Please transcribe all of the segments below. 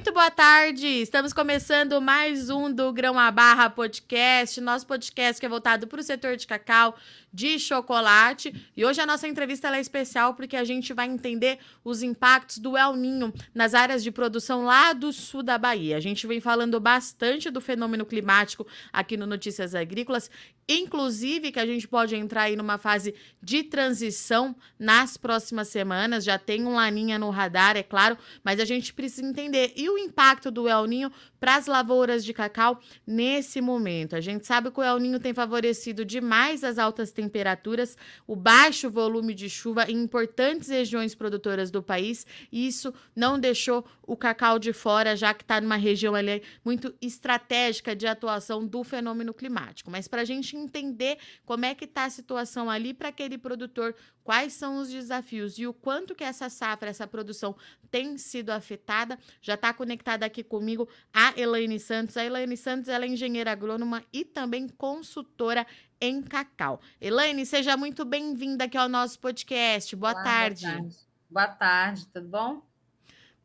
Muito boa tarde. Estamos começando mais um do Grão a Barra Podcast, nosso podcast que é voltado para o setor de cacau, de chocolate. E hoje a nossa entrevista é especial porque a gente vai entender os impactos do El Ninho nas áreas de produção lá do sul da Bahia. A gente vem falando bastante do fenômeno climático aqui no Notícias Agrícolas, inclusive que a gente pode entrar aí numa fase de transição nas próximas semanas. Já tem um laninha no radar, é claro, mas a gente precisa entender e o impacto do El Ninho para as lavouras de cacau nesse momento. A gente sabe que o El Ninho tem favorecido demais as altas temperaturas, o baixo volume de chuva em importantes regiões produtoras do país, e isso não deixou o cacau de fora, já que está numa região ali muito estratégica de atuação do fenômeno climático. Mas para a gente entender como é que está a situação ali para aquele produtor, quais são os desafios e o quanto que essa safra, essa produção tem sido afetada, já está conectada aqui comigo a Elaine Santos. A Elaine Santos ela é engenheira agrônoma e também consultora em cacau. Elaine, seja muito bem-vinda aqui ao nosso podcast. Boa Olá, tarde. Boa tarde. Boa tarde, tudo bom?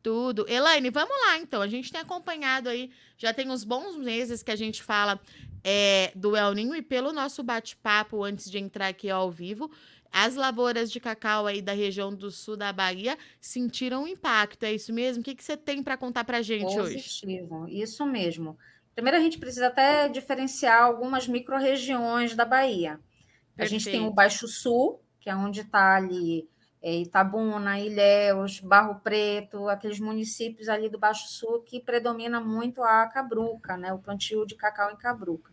Tudo. Elaine, vamos lá então. A gente tem acompanhado aí, já tem uns bons meses que a gente fala é, do El Ninho e pelo nosso bate-papo antes de entrar aqui ao vivo, as lavouras de cacau aí da região do sul da Bahia sentiram um impacto, é isso mesmo? O que, que você tem para contar para a gente Positivo, hoje? isso mesmo. Primeiro, a gente precisa até diferenciar algumas micro-regiões da Bahia. Perfeito. A gente tem o Baixo Sul, que é onde está ali é, Itabuna, Ilhéus, Barro Preto, aqueles municípios ali do Baixo Sul que predomina muito a cabruca, né, o plantio de cacau em cabruca.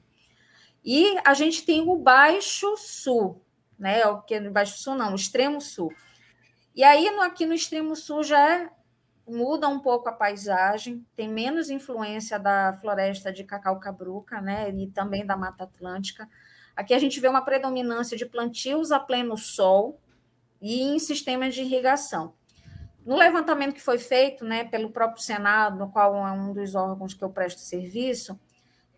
E a gente tem o Baixo Sul, né? O que no Baixo Sul não, o extremo sul. E aí no, aqui no extremo sul já é, muda um pouco a paisagem, tem menos influência da floresta de cacau cabruca, né? E também da Mata Atlântica. Aqui a gente vê uma predominância de plantios a pleno sol e em sistemas de irrigação. No levantamento que foi feito né, pelo próprio Senado, no qual é um dos órgãos que eu presto serviço,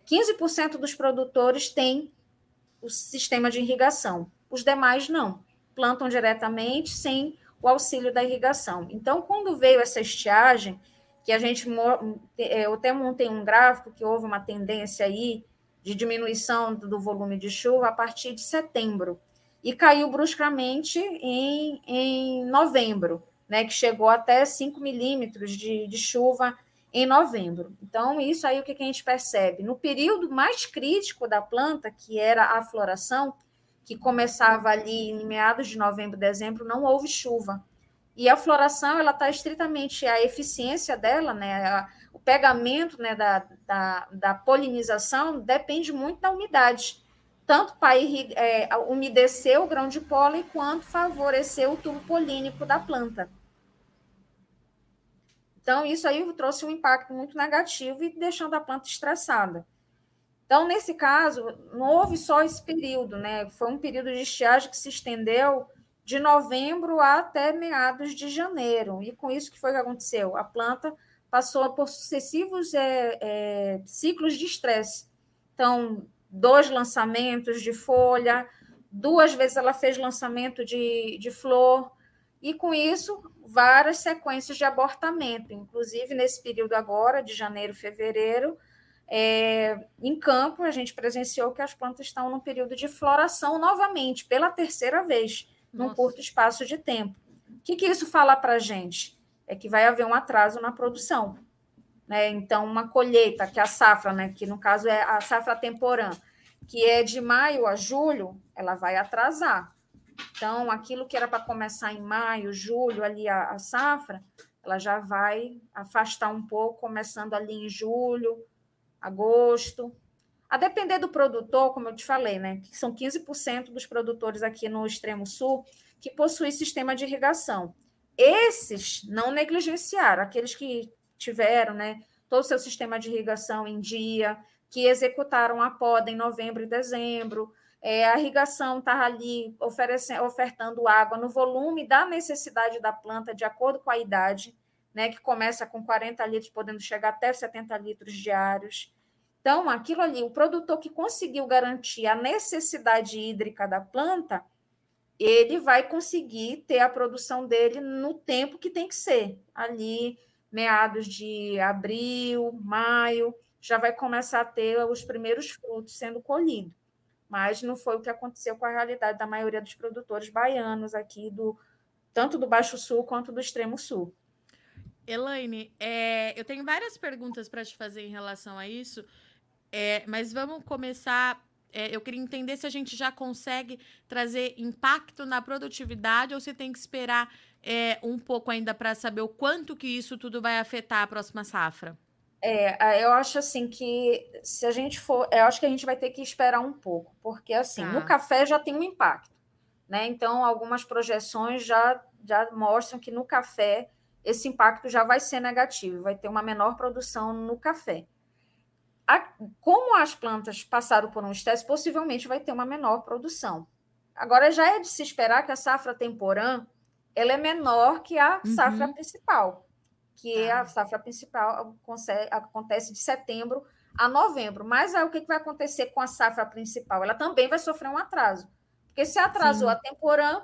15% dos produtores têm o sistema de irrigação. Os demais não, plantam diretamente sem o auxílio da irrigação. Então, quando veio essa estiagem, que a gente eu até montei um gráfico que houve uma tendência aí de diminuição do volume de chuva a partir de setembro e caiu bruscamente em, em novembro, né, que chegou até 5 milímetros de, de chuva em novembro. Então, isso aí o que a gente percebe? No período mais crítico da planta, que era a floração, que começava ali em meados de novembro, dezembro, não houve chuva. E a floração, ela está estritamente, a eficiência dela, né, a, o pegamento né, da, da, da, polinização depende muito da umidade, tanto para é, umedecer o grão de pólen, quanto favorecer o tubo polínico da planta. Então, isso aí trouxe um impacto muito negativo e deixando a planta estressada. Então, nesse caso, não houve só esse período, né? Foi um período de estiagem que se estendeu de novembro até meados de janeiro. E com isso, que foi que aconteceu? A planta passou por sucessivos é, é, ciclos de estresse. Então, dois lançamentos de folha, duas vezes ela fez lançamento de, de flor, e com isso, várias sequências de abortamento, inclusive nesse período agora, de janeiro, fevereiro, é, em campo, a gente presenciou que as plantas estão num período de floração novamente, pela terceira vez, Nossa. num curto espaço de tempo. O que, que isso fala para a gente? É que vai haver um atraso na produção. Né? Então, uma colheita, que é a safra, né? que no caso é a safra temporã, que é de maio a julho, ela vai atrasar. Então, aquilo que era para começar em maio, julho, ali a, a safra, ela já vai afastar um pouco, começando ali em julho, agosto. A depender do produtor, como eu te falei, né, que são 15% dos produtores aqui no extremo sul que possuem sistema de irrigação. Esses não negligenciaram, aqueles que tiveram, né, todo o seu sistema de irrigação em dia, que executaram a poda em novembro e dezembro, é, a irrigação estava ali oferecendo, ofertando água no volume da necessidade da planta, de acordo com a idade, né, que começa com 40 litros, podendo chegar até 70 litros diários. Então, aquilo ali, o produtor que conseguiu garantir a necessidade hídrica da planta, ele vai conseguir ter a produção dele no tempo que tem que ser, ali meados de abril, maio, já vai começar a ter os primeiros frutos sendo colhidos. Mas não foi o que aconteceu com a realidade da maioria dos produtores baianos aqui, do tanto do Baixo Sul quanto do Extremo Sul. Elaine, é, eu tenho várias perguntas para te fazer em relação a isso, é, mas vamos começar. É, eu queria entender se a gente já consegue trazer impacto na produtividade ou se tem que esperar é, um pouco ainda para saber o quanto que isso tudo vai afetar a próxima safra. É, eu acho assim que se a gente for, eu acho que a gente vai ter que esperar um pouco, porque assim, tá. no café já tem um impacto, né? Então, algumas projeções já, já mostram que no café esse impacto já vai ser negativo, vai ter uma menor produção no café. A, como as plantas passaram por um estresse, possivelmente vai ter uma menor produção. Agora, já é de se esperar que a safra temporã ela é menor que a uhum. safra principal que ah. a safra principal acontece de setembro a novembro. Mas aí o que vai acontecer com a safra principal? Ela também vai sofrer um atraso. Porque se atrasou Sim. a temporã,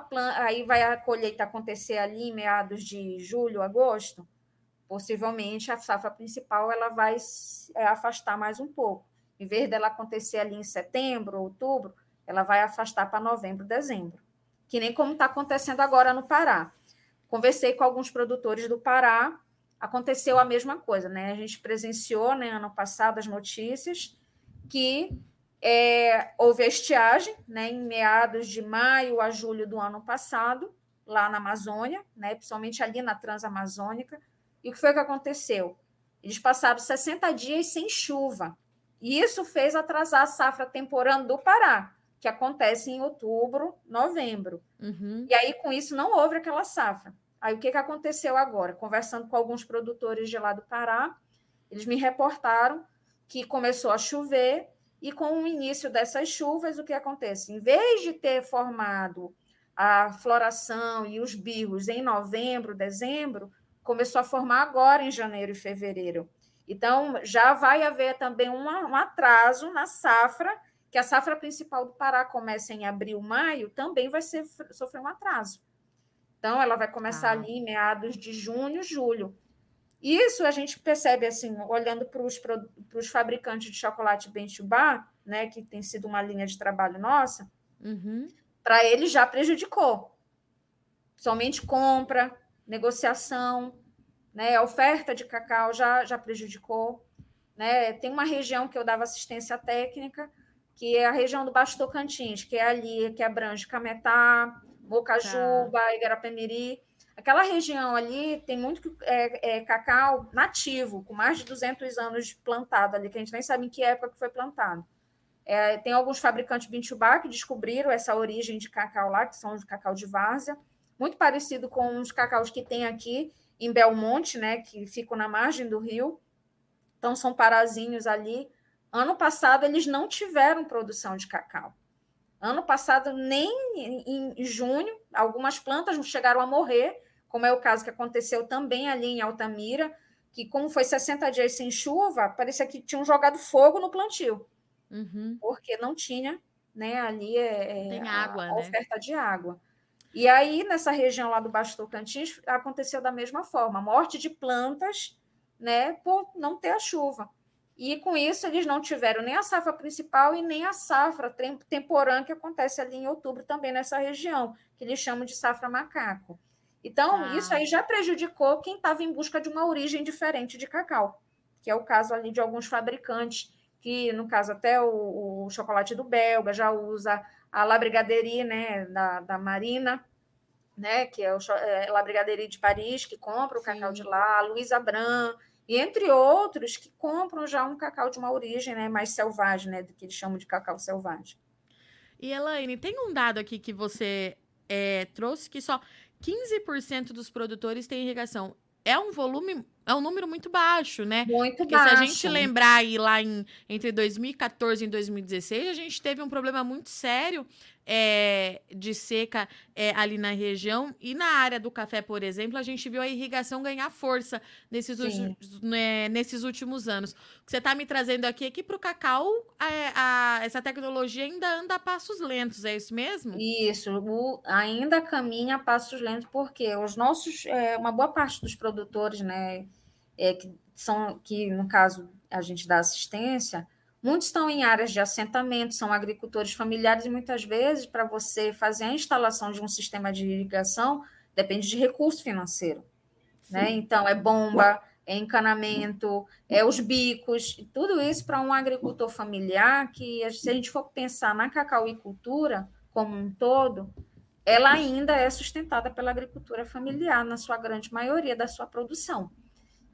planta, aí vai a colheita acontecer ali em meados de julho, agosto, possivelmente a safra principal ela vai é, afastar mais um pouco. Em vez dela acontecer ali em setembro, outubro, ela vai afastar para novembro, dezembro. Que nem como está acontecendo agora no Pará. Conversei com alguns produtores do Pará, aconteceu a mesma coisa, né? A gente presenciou, né, ano passado, as notícias que é, houve a estiagem, né, em meados de maio a julho do ano passado, lá na Amazônia, né, principalmente ali na Transamazônica. E o que foi que aconteceu? Eles passaram 60 dias sem chuva. E isso fez atrasar a safra temporã do Pará, que acontece em outubro, novembro. Uhum. E aí, com isso, não houve aquela safra. Aí, o que, que aconteceu agora? Conversando com alguns produtores de lá do Pará, eles me reportaram que começou a chover e, com o início dessas chuvas, o que acontece? Em vez de ter formado a floração e os birros em novembro, dezembro, começou a formar agora em janeiro e fevereiro. Então, já vai haver também um atraso na safra que a safra principal do Pará começa em abril, maio, também vai ser, sofrer um atraso. Então, ela vai começar ah. ali em meados de junho, julho. Isso a gente percebe, assim, olhando para os fabricantes de chocolate Bentubá, né, que tem sido uma linha de trabalho nossa, uhum. para eles já prejudicou. Somente compra, negociação, né, oferta de cacau já, já prejudicou. Né? Tem uma região que eu dava assistência técnica, que é a região do Baixo Tocantins, que é ali, que abrange Cametá, Bocajuba, tá. Igarapé-Miri. Aquela região ali tem muito é, é, cacau nativo, com mais de 200 anos plantado ali, que a gente nem sabe em que época que foi plantado. É, tem alguns fabricantes Bintubá que descobriram essa origem de cacau lá, que são os cacau de várzea, muito parecido com os cacaus que tem aqui em Belmonte, né, que ficam na margem do rio. Então, são parazinhos ali, Ano passado, eles não tiveram produção de cacau. Ano passado, nem em junho, algumas plantas chegaram a morrer, como é o caso que aconteceu também ali em Altamira, que, como foi 60 dias sem chuva, parecia que tinham jogado fogo no plantio, uhum. porque não tinha né, ali é, Tem a, água, a né? oferta de água. E aí, nessa região lá do Baixo Tocantins, aconteceu da mesma forma, morte de plantas né, por não ter a chuva. E com isso eles não tiveram nem a safra principal e nem a safra temporã que acontece ali em outubro também nessa região, que eles chamam de safra macaco. Então, ah. isso aí já prejudicou quem estava em busca de uma origem diferente de cacau, que é o caso ali de alguns fabricantes, que no caso até o, o chocolate do belga já usa a La Brigadeirie, né, da, da Marina, né, que é o é, La Brigadeirie de Paris, que compra o Sim. cacau de lá, a Luísa Bran, e entre outros que compram já um cacau de uma origem né, mais selvagem, né, do que eles chamam de cacau selvagem. E Elaine, tem um dado aqui que você é, trouxe que só 15% dos produtores têm irrigação. É um volume é um número muito baixo, né? Muito Porque baixo. se a gente lembrar aí lá em, entre 2014 e 2016, a gente teve um problema muito sério é, de seca é, ali na região. E na área do café, por exemplo, a gente viu a irrigação ganhar força nesses, né, nesses últimos anos. O que você está me trazendo aqui é que para o cacau a, a, essa tecnologia ainda anda a passos lentos, é isso mesmo? Isso, o, ainda caminha a passos lentos, porque os nossos, é, uma boa parte dos produtores, né, é, que são que no caso a gente dá assistência, Muitos estão em áreas de assentamento, são agricultores familiares, e muitas vezes, para você fazer a instalação de um sistema de irrigação, depende de recurso financeiro. Né? Então, é bomba, é encanamento, é os bicos, tudo isso para um agricultor familiar, que se a gente for pensar na cacauicultura como um todo, ela ainda é sustentada pela agricultura familiar, na sua grande maioria da sua produção.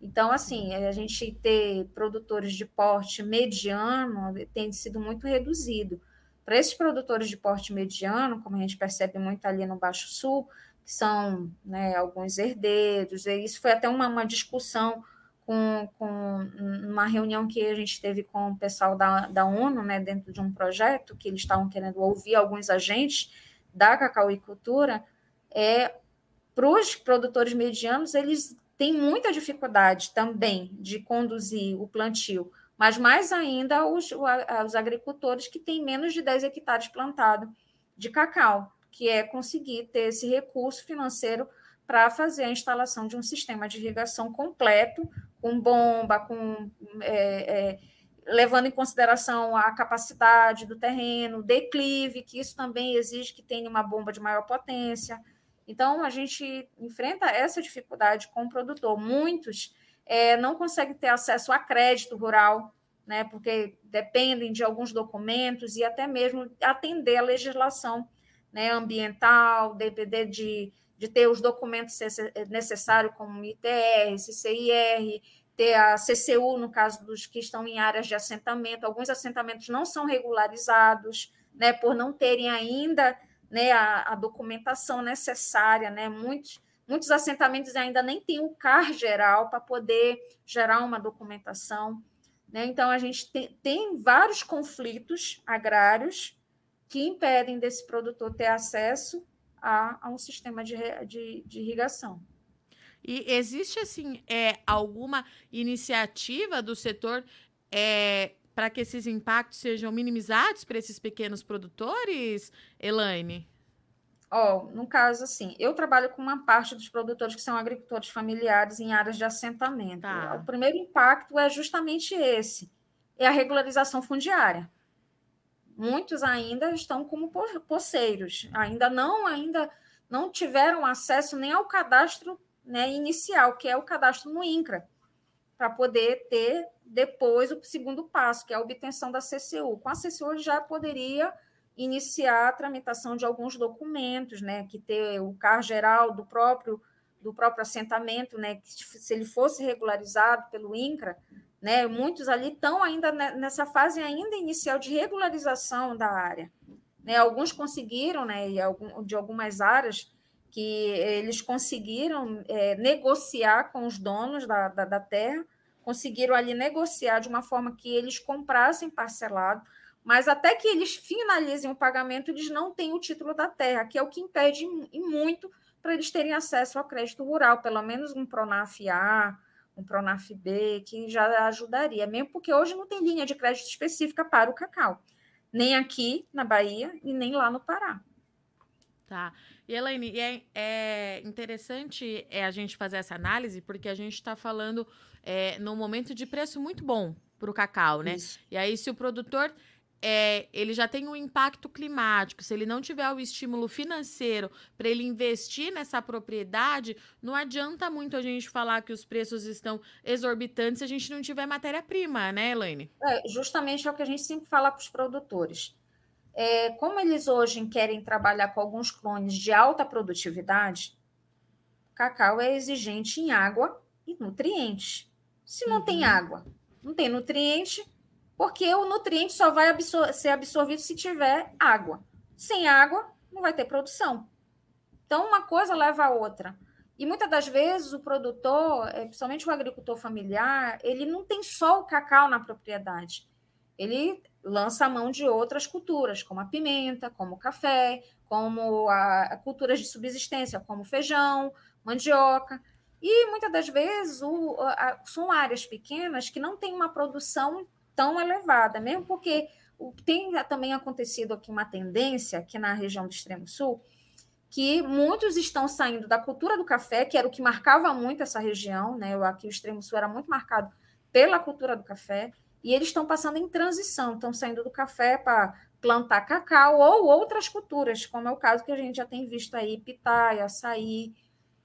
Então, assim, a gente ter produtores de porte mediano tem sido muito reduzido. Para esses produtores de porte mediano, como a gente percebe muito ali no Baixo Sul, que são né, alguns herdeiros, e isso foi até uma, uma discussão com, com uma reunião que a gente teve com o pessoal da, da ONU, né, dentro de um projeto, que eles estavam querendo ouvir alguns agentes da cacauicultura, é, para os produtores medianos, eles tem muita dificuldade também de conduzir o plantio, mas mais ainda os, os agricultores que têm menos de 10 hectares plantado de cacau, que é conseguir ter esse recurso financeiro para fazer a instalação de um sistema de irrigação completo, com bomba, com é, é, levando em consideração a capacidade do terreno, declive, que isso também exige que tenha uma bomba de maior potência. Então, a gente enfrenta essa dificuldade com o produtor. Muitos é, não conseguem ter acesso a crédito rural, né, porque dependem de alguns documentos e até mesmo atender a legislação né, ambiental, depender de, de ter os documentos necessários, como ITR, CCIR, ter a CCU, no caso dos que estão em áreas de assentamento. Alguns assentamentos não são regularizados, né, por não terem ainda né, a, a documentação necessária, né? Muitos, muitos assentamentos ainda nem têm o CAR geral para poder gerar uma documentação. Né? Então, a gente tem, tem vários conflitos agrários que impedem desse produtor ter acesso a, a um sistema de, de, de irrigação. E existe, assim, é, alguma iniciativa do setor é, para que esses impactos sejam minimizados para esses pequenos produtores, Elaine? Ó, oh, no caso, assim, eu trabalho com uma parte dos produtores que são agricultores familiares em áreas de assentamento. Tá. O primeiro impacto é justamente esse, é a regularização fundiária. Muitos ainda estão como poceiros, ainda não, ainda não tiveram acesso nem ao cadastro né, inicial, que é o cadastro no INCRA, para poder ter depois o segundo passo, que é a obtenção da CCU. Com a CCU já poderia iniciar a tramitação de alguns documentos, né, que ter o CAR geral do próprio do próprio assentamento, né, que se ele fosse regularizado pelo INCRA, né, muitos ali estão ainda nessa fase ainda inicial de regularização da área. Né, alguns conseguiram, né, de algumas áreas que eles conseguiram é, negociar com os donos da, da, da terra conseguiram ali negociar de uma forma que eles comprassem parcelado, mas até que eles finalizem o pagamento, eles não têm o título da terra, que é o que impede e muito para eles terem acesso ao crédito rural, pelo menos um Pronaf A, um Pronaf B, que já ajudaria, mesmo porque hoje não tem linha de crédito específica para o cacau, nem aqui na Bahia e nem lá no Pará. Tá. E Elaine, é, é interessante é, a gente fazer essa análise, porque a gente está falando é, num momento de preço muito bom para o cacau, né? Isso. E aí, se o produtor é, ele já tem um impacto climático, se ele não tiver o estímulo financeiro para ele investir nessa propriedade, não adianta muito a gente falar que os preços estão exorbitantes se a gente não tiver matéria-prima, né, Elaine? É, justamente é o que a gente sempre fala para os produtores. É, como eles hoje querem trabalhar com alguns clones de alta produtividade, cacau é exigente em água e nutrientes. Se não uhum. tem água, não tem nutriente, porque o nutriente só vai absor ser absorvido se tiver água. Sem água, não vai ter produção. Então, uma coisa leva a outra. E muitas das vezes o produtor, é, principalmente o agricultor familiar, ele não tem só o cacau na propriedade. Ele lança a mão de outras culturas, como a pimenta, como o café, como a, a culturas de subsistência, como feijão, mandioca. E muitas das vezes o, a, são áreas pequenas que não têm uma produção tão elevada, mesmo porque tem também acontecido aqui uma tendência, aqui na região do Extremo Sul, que muitos estão saindo da cultura do café, que era o que marcava muito essa região, né? Aqui o Extremo Sul era muito marcado pela cultura do café, e eles estão passando em transição, estão saindo do café para plantar cacau ou outras culturas, como é o caso que a gente já tem visto aí, pitaia, açaí.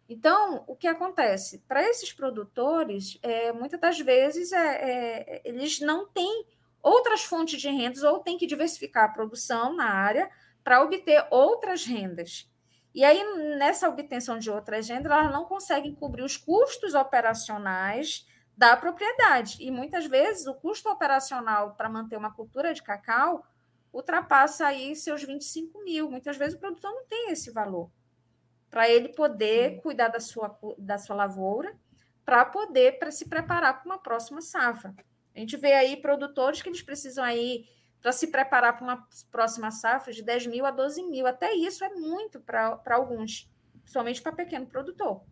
Então, o que acontece? Para esses produtores, é, muitas das vezes é, é, eles não têm outras fontes de rendas ou têm que diversificar a produção na área para obter outras rendas. E aí, nessa obtenção de outras rendas, elas não conseguem cobrir os custos operacionais da propriedade. E muitas vezes o custo operacional para manter uma cultura de cacau ultrapassa aí seus 25 mil. Muitas vezes o produtor não tem esse valor para ele poder cuidar da sua, da sua lavoura, para poder para se preparar para uma próxima safra. A gente vê aí produtores que eles precisam aí para se preparar para uma próxima safra de 10 mil a 12 mil. Até isso é muito para alguns, principalmente para pequeno produtor.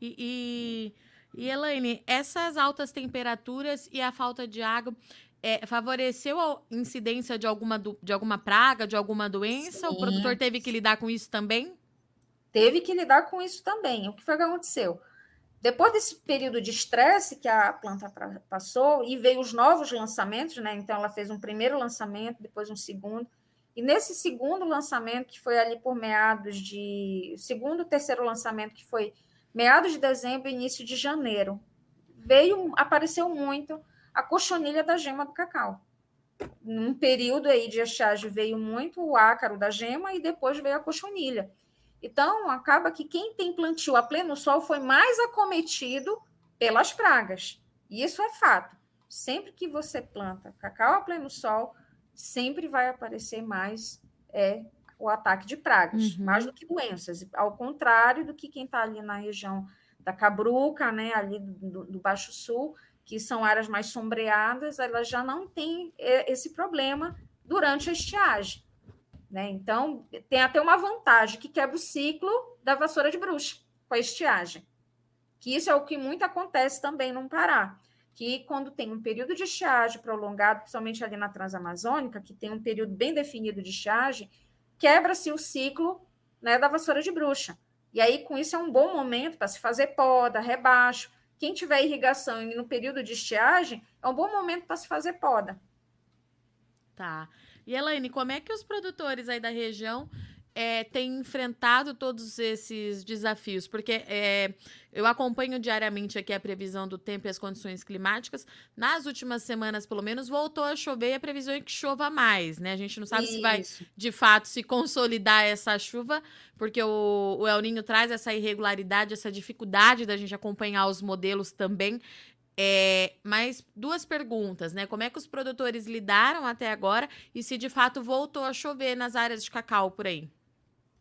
E, e, e, Elaine, essas altas temperaturas e a falta de água é, favoreceu a incidência de alguma, do, de alguma praga, de alguma doença? Sim. O produtor teve que lidar com isso também? Teve que lidar com isso também. O que foi que aconteceu? Depois desse período de estresse que a planta passou, e veio os novos lançamentos, né? Então, ela fez um primeiro lançamento, depois um segundo. E nesse segundo lançamento, que foi ali por meados de. Segundo, terceiro lançamento, que foi meados de dezembro, início de janeiro, veio, apareceu muito a cochonilha da gema do cacau. Num período aí de estiagem veio muito o ácaro da gema e depois veio a cochonilha. Então, acaba que quem tem plantio a pleno sol foi mais acometido pelas pragas. Isso é fato. Sempre que você planta cacau a pleno sol, sempre vai aparecer mais é, o ataque de pragas, uhum. mais do que doenças. Ao contrário do que quem está ali na região da Cabruca, né, ali do, do, Baixo Sul, que são áreas mais sombreadas, elas já não têm é, esse problema durante a estiagem. Né? Então, tem até uma vantagem que quebra o ciclo da vassoura de bruxa com a estiagem. Que isso é o que muito acontece também no Pará. Que quando tem um período de estiagem prolongado, principalmente ali na Transamazônica, que tem um período bem definido de estiagem, quebra-se o ciclo né, da vassoura de bruxa. E aí, com isso, é um bom momento para se fazer poda, rebaixo. Quem tiver irrigação no período de estiagem, é um bom momento para se fazer poda. Tá. E Elaine, como é que os produtores aí da região é, têm enfrentado todos esses desafios? Porque é, eu acompanho diariamente aqui a previsão do tempo e as condições climáticas. Nas últimas semanas, pelo menos, voltou a chover e a previsão é que chova mais, né? A gente não sabe Isso. se vai, de fato, se consolidar essa chuva, porque o, o El Ninho traz essa irregularidade, essa dificuldade da gente acompanhar os modelos também. É, mas duas perguntas, né? Como é que os produtores lidaram até agora e se de fato voltou a chover nas áreas de cacau por aí?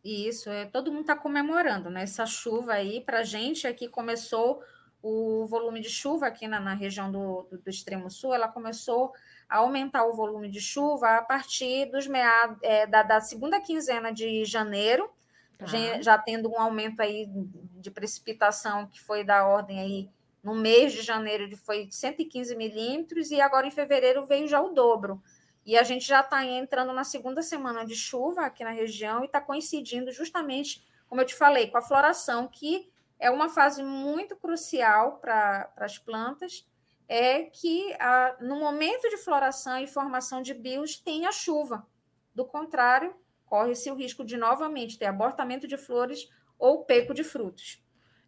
Isso, é, todo mundo está comemorando, né? Essa chuva aí, para a gente aqui começou o volume de chuva aqui na, na região do, do, do, extremo sul, ela começou a aumentar o volume de chuva a partir dos meados é, da, da, segunda quinzena de janeiro, tá. já, já tendo um aumento aí de precipitação que foi da ordem aí no mês de janeiro foi 115 milímetros e agora em fevereiro veio já o dobro. E a gente já está entrando na segunda semana de chuva aqui na região e está coincidindo justamente, como eu te falei, com a floração, que é uma fase muito crucial para as plantas, é que a, no momento de floração e formação de bios tem a chuva. Do contrário, corre-se o risco de novamente ter abortamento de flores ou peco de frutos.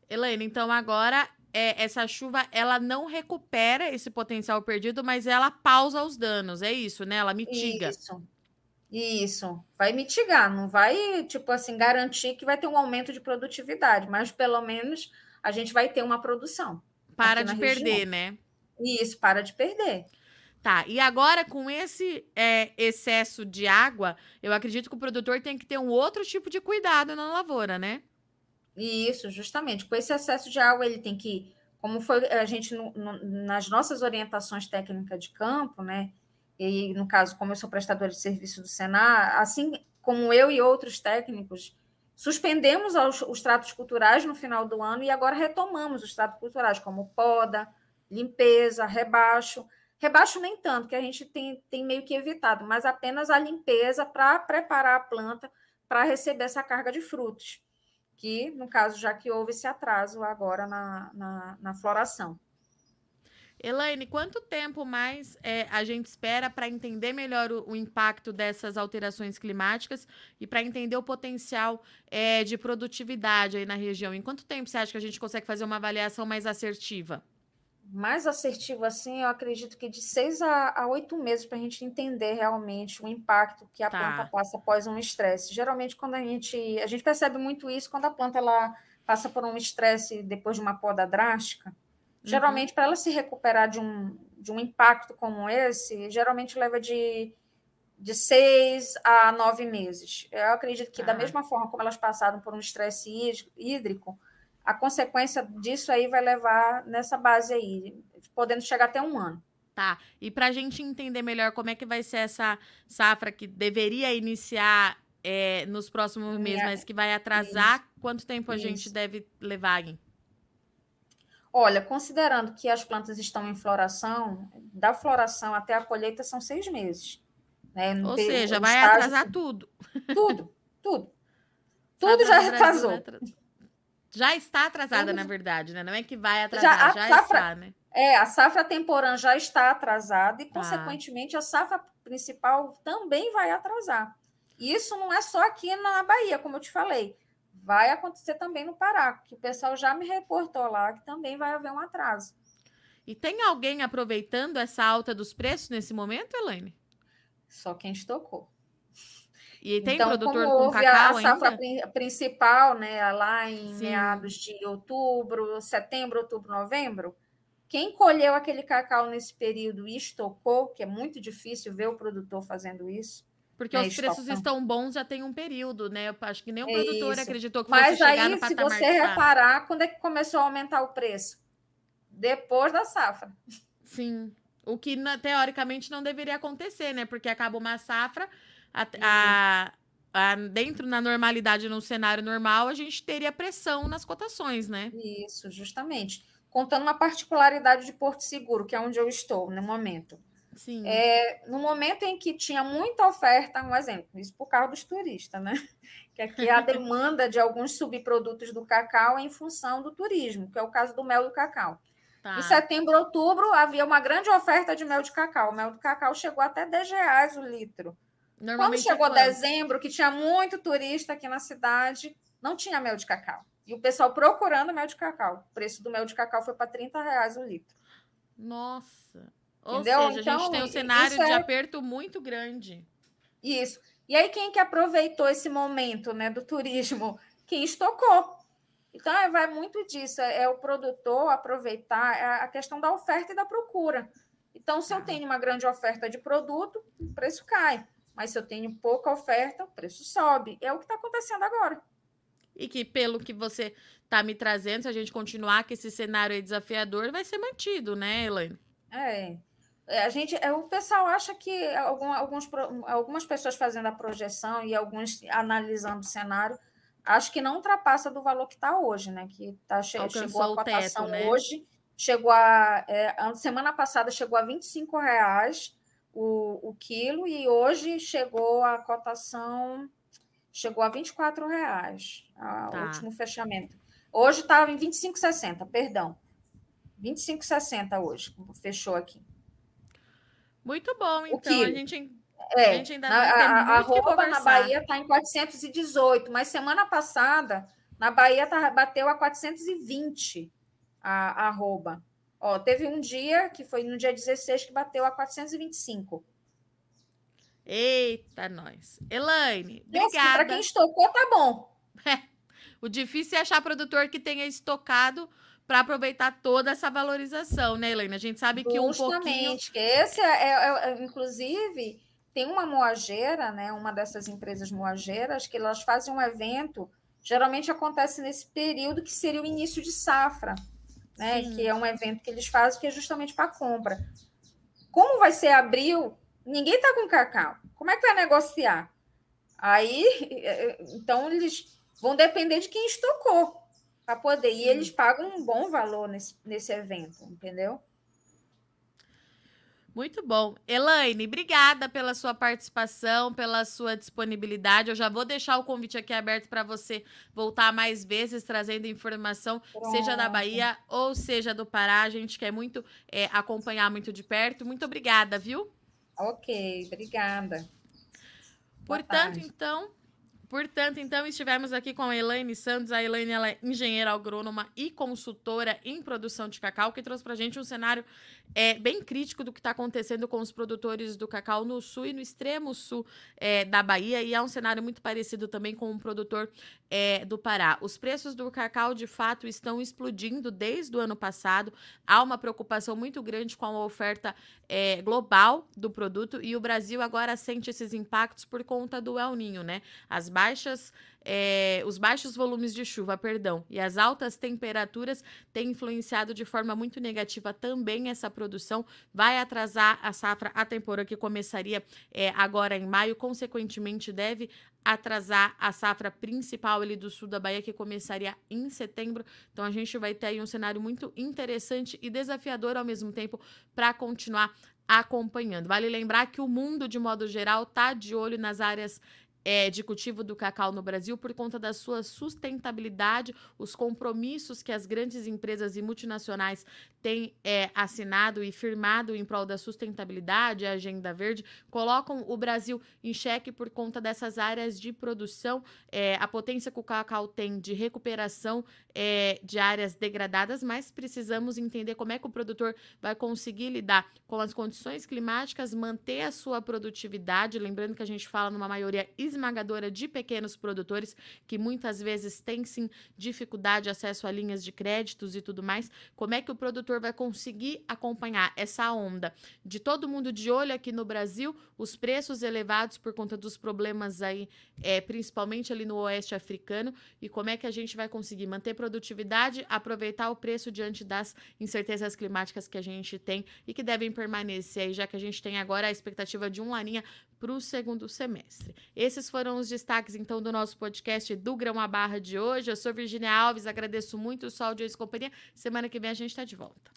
Helena, então agora é, essa chuva ela não recupera esse potencial perdido, mas ela pausa os danos, é isso, né? Ela mitiga. Isso. Isso, vai mitigar, não vai, tipo assim, garantir que vai ter um aumento de produtividade, mas pelo menos a gente vai ter uma produção. Para de perder, região. né? Isso, para de perder. Tá, e agora com esse é, excesso de água, eu acredito que o produtor tem que ter um outro tipo de cuidado na lavoura, né? Isso, justamente. Com esse excesso de água, ele tem que, como foi a gente no, no, nas nossas orientações técnicas de campo, né? E no caso, como eu sou prestadora de serviço do Senar, assim como eu e outros técnicos, suspendemos os, os tratos culturais no final do ano e agora retomamos os tratos culturais, como poda, limpeza, rebaixo. Rebaixo nem tanto, que a gente tem, tem meio que evitado, mas apenas a limpeza para preparar a planta para receber essa carga de frutos, que, no caso, já que houve esse atraso agora na, na, na floração. Elaine, quanto tempo mais é, a gente espera para entender melhor o, o, impacto dessas alterações climáticas e para entender o potencial é, de produtividade aí na região? Em quanto tempo você acha que a gente consegue fazer uma avaliação mais assertiva? Mais assertiva, assim, eu acredito que de seis a, oito meses para a gente entender realmente o impacto que a tá. planta passa após um estresse. Geralmente, quando a gente. A gente percebe muito isso quando a planta ela passa por um estresse depois de uma poda drástica Geralmente, uhum. para ela se recuperar de um, de um impacto como esse, geralmente leva de, de seis a nove meses. Eu acredito que, ah. da mesma forma como elas passaram por um estresse hídrico, a consequência disso aí vai levar nessa base aí, podendo chegar até um ano. Tá. E para a gente entender melhor como é que vai ser essa safra que deveria iniciar é, nos próximos meses, é, mas que vai atrasar, isso, quanto tempo a isso. gente deve levar aí? Olha, considerando que as plantas estão em floração, da floração até a colheita são seis meses. Né? Ou seja, vai estágio, atrasar tudo. Tudo, tudo. Tudo já atrasou. Já está atrasada, na verdade, né? Não é que vai atrasar, já, já safra, está, né? É, a safra temporã já está atrasada e, tá. consequentemente, a safra principal também vai atrasar. Isso não é só aqui na Bahia, como eu te falei vai acontecer também no Pará, que o pessoal já me reportou lá que também vai haver um atraso. E tem alguém aproveitando essa alta dos preços nesse momento, Elaine? Só quem estocou. E tem então, produtor com cacau a safra ainda? principal, né, lá em Sim. meados de outubro, setembro, outubro, novembro, quem colheu aquele cacau nesse período e estocou, que é muito difícil ver o produtor fazendo isso, porque né, os preços estão bons já tem um período, né? Eu acho que nem o é produtor acreditou que Mas fosse chegar no patamar Mas aí, se você reparar, quando é que começou a aumentar o preço? Depois da safra. Sim. O que, teoricamente, não deveria acontecer, né? Porque acaba uma safra, a, a, a, dentro na normalidade, num cenário normal, a gente teria pressão nas cotações, né? Isso, justamente. Contando uma particularidade de Porto Seguro, que é onde eu estou no momento. Sim. É, no momento em que tinha muita oferta, um exemplo, isso por causa dos turistas, né? Que aqui a demanda de alguns subprodutos do cacau é em função do turismo, que é o caso do mel do cacau. Tá. Em setembro, outubro, havia uma grande oferta de mel de cacau. O mel do cacau chegou até 10 reais o litro. Quando chegou é dezembro, que tinha muito turista aqui na cidade, não tinha mel de cacau. E o pessoal procurando mel de cacau. O preço do mel de cacau foi para 30 reais o litro. Nossa! Ou Entendeu? seja, então, a gente tem um cenário de é... aperto muito grande. Isso. E aí, quem que aproveitou esse momento né, do turismo? Quem estocou. Então, é, vai muito disso. É, é o produtor aproveitar é a questão da oferta e da procura. Então, se eu tá. tenho uma grande oferta de produto, o preço cai. Mas se eu tenho pouca oferta, o preço sobe. É o que está acontecendo agora. E que, pelo que você está me trazendo, se a gente continuar com esse cenário desafiador, vai ser mantido, né, Elaine? É. É, a gente, é, o pessoal acha que algum, alguns, algumas pessoas fazendo a projeção e alguns analisando o cenário, acho que não ultrapassa do valor que está hoje, né? Que tá, chegou a cotação teto, né? hoje, chegou a. É, semana passada chegou a 25 reais o, o quilo, e hoje chegou a cotação, chegou a 24 reais, a, tá. o último fechamento. Hoje estava em 25,60, perdão. 25,60 hoje, fechou aqui. Muito bom, então a gente, é, a gente ainda na, a, arroba na Bahia está em 418, mas semana passada na Bahia tá, bateu a 420 a, a arroba. Ó, teve um dia, que foi no dia 16, que bateu a 425. Eita, nós. Elaine, assim, obrigada. Para quem estocou, tá bom. É. O difícil é achar produtor que tenha estocado para aproveitar toda essa valorização, né, Helena? A gente sabe que Justamente, um pouquinho... esse é, é, é, inclusive, tem uma moageira, né, uma dessas empresas moageiras, que elas fazem um evento geralmente acontece nesse período que seria o início de safra, né? Que é um evento que eles fazem que é justamente para compra. Como vai ser abril, ninguém está com cacau. Como é que vai negociar? Aí, então, eles vão depender de quem estocou para poder. E eles pagam um bom valor nesse, nesse evento, entendeu? Muito bom. Elaine, obrigada pela sua participação, pela sua disponibilidade. Eu já vou deixar o convite aqui aberto para você voltar mais vezes trazendo informação, Pronto. seja da Bahia ou seja do Pará. A gente quer muito é, acompanhar muito de perto. Muito obrigada, viu? Ok, obrigada. Portanto, então, Portanto, então, estivemos aqui com a Elaine Santos. A Elaine ela é engenheira agrônoma e consultora em produção de cacau, que trouxe para a gente um cenário é, bem crítico do que está acontecendo com os produtores do cacau no sul e no extremo sul é, da Bahia. E é um cenário muito parecido também com o um produtor é, do Pará. Os preços do cacau, de fato, estão explodindo desde o ano passado. Há uma preocupação muito grande com a oferta é, global do produto e o Brasil agora sente esses impactos por conta do El Ninho, né? As baixas é, os baixos volumes de chuva, perdão, e as altas temperaturas têm influenciado de forma muito negativa também essa produção. Vai atrasar a safra a temporada que começaria é, agora em maio, consequentemente deve atrasar a safra principal ali do sul da Bahia, que começaria em setembro. Então a gente vai ter aí um cenário muito interessante e desafiador ao mesmo tempo para continuar acompanhando. Vale lembrar que o mundo, de modo geral, está de olho nas áreas é, de cultivo do cacau no Brasil por conta da sua sustentabilidade, os compromissos que as grandes empresas e multinacionais têm é, assinado e firmado em prol da sustentabilidade, a Agenda Verde, colocam o Brasil em xeque por conta dessas áreas de produção, é, a potência que o cacau tem de recuperação é, de áreas degradadas, mas precisamos entender como é que o produtor vai conseguir lidar com as condições climáticas, manter a sua produtividade, lembrando que a gente fala numa maioria esmagadora de pequenos produtores que muitas vezes têm sim dificuldade de acesso a linhas de créditos e tudo mais. Como é que o produtor vai conseguir acompanhar essa onda de todo mundo de olho aqui no Brasil, os preços elevados por conta dos problemas aí, é, principalmente ali no oeste africano, e como é que a gente vai conseguir manter produtividade, aproveitar o preço diante das incertezas climáticas que a gente tem e que devem permanecer aí, já que a gente tem agora a expectativa de um laninha para o segundo semestre. Esses foram os destaques, então, do nosso podcast do Grão a Barra de hoje. Eu sou Virginia Alves, agradeço muito o sol audiência e companhia. Semana que vem a gente está de volta.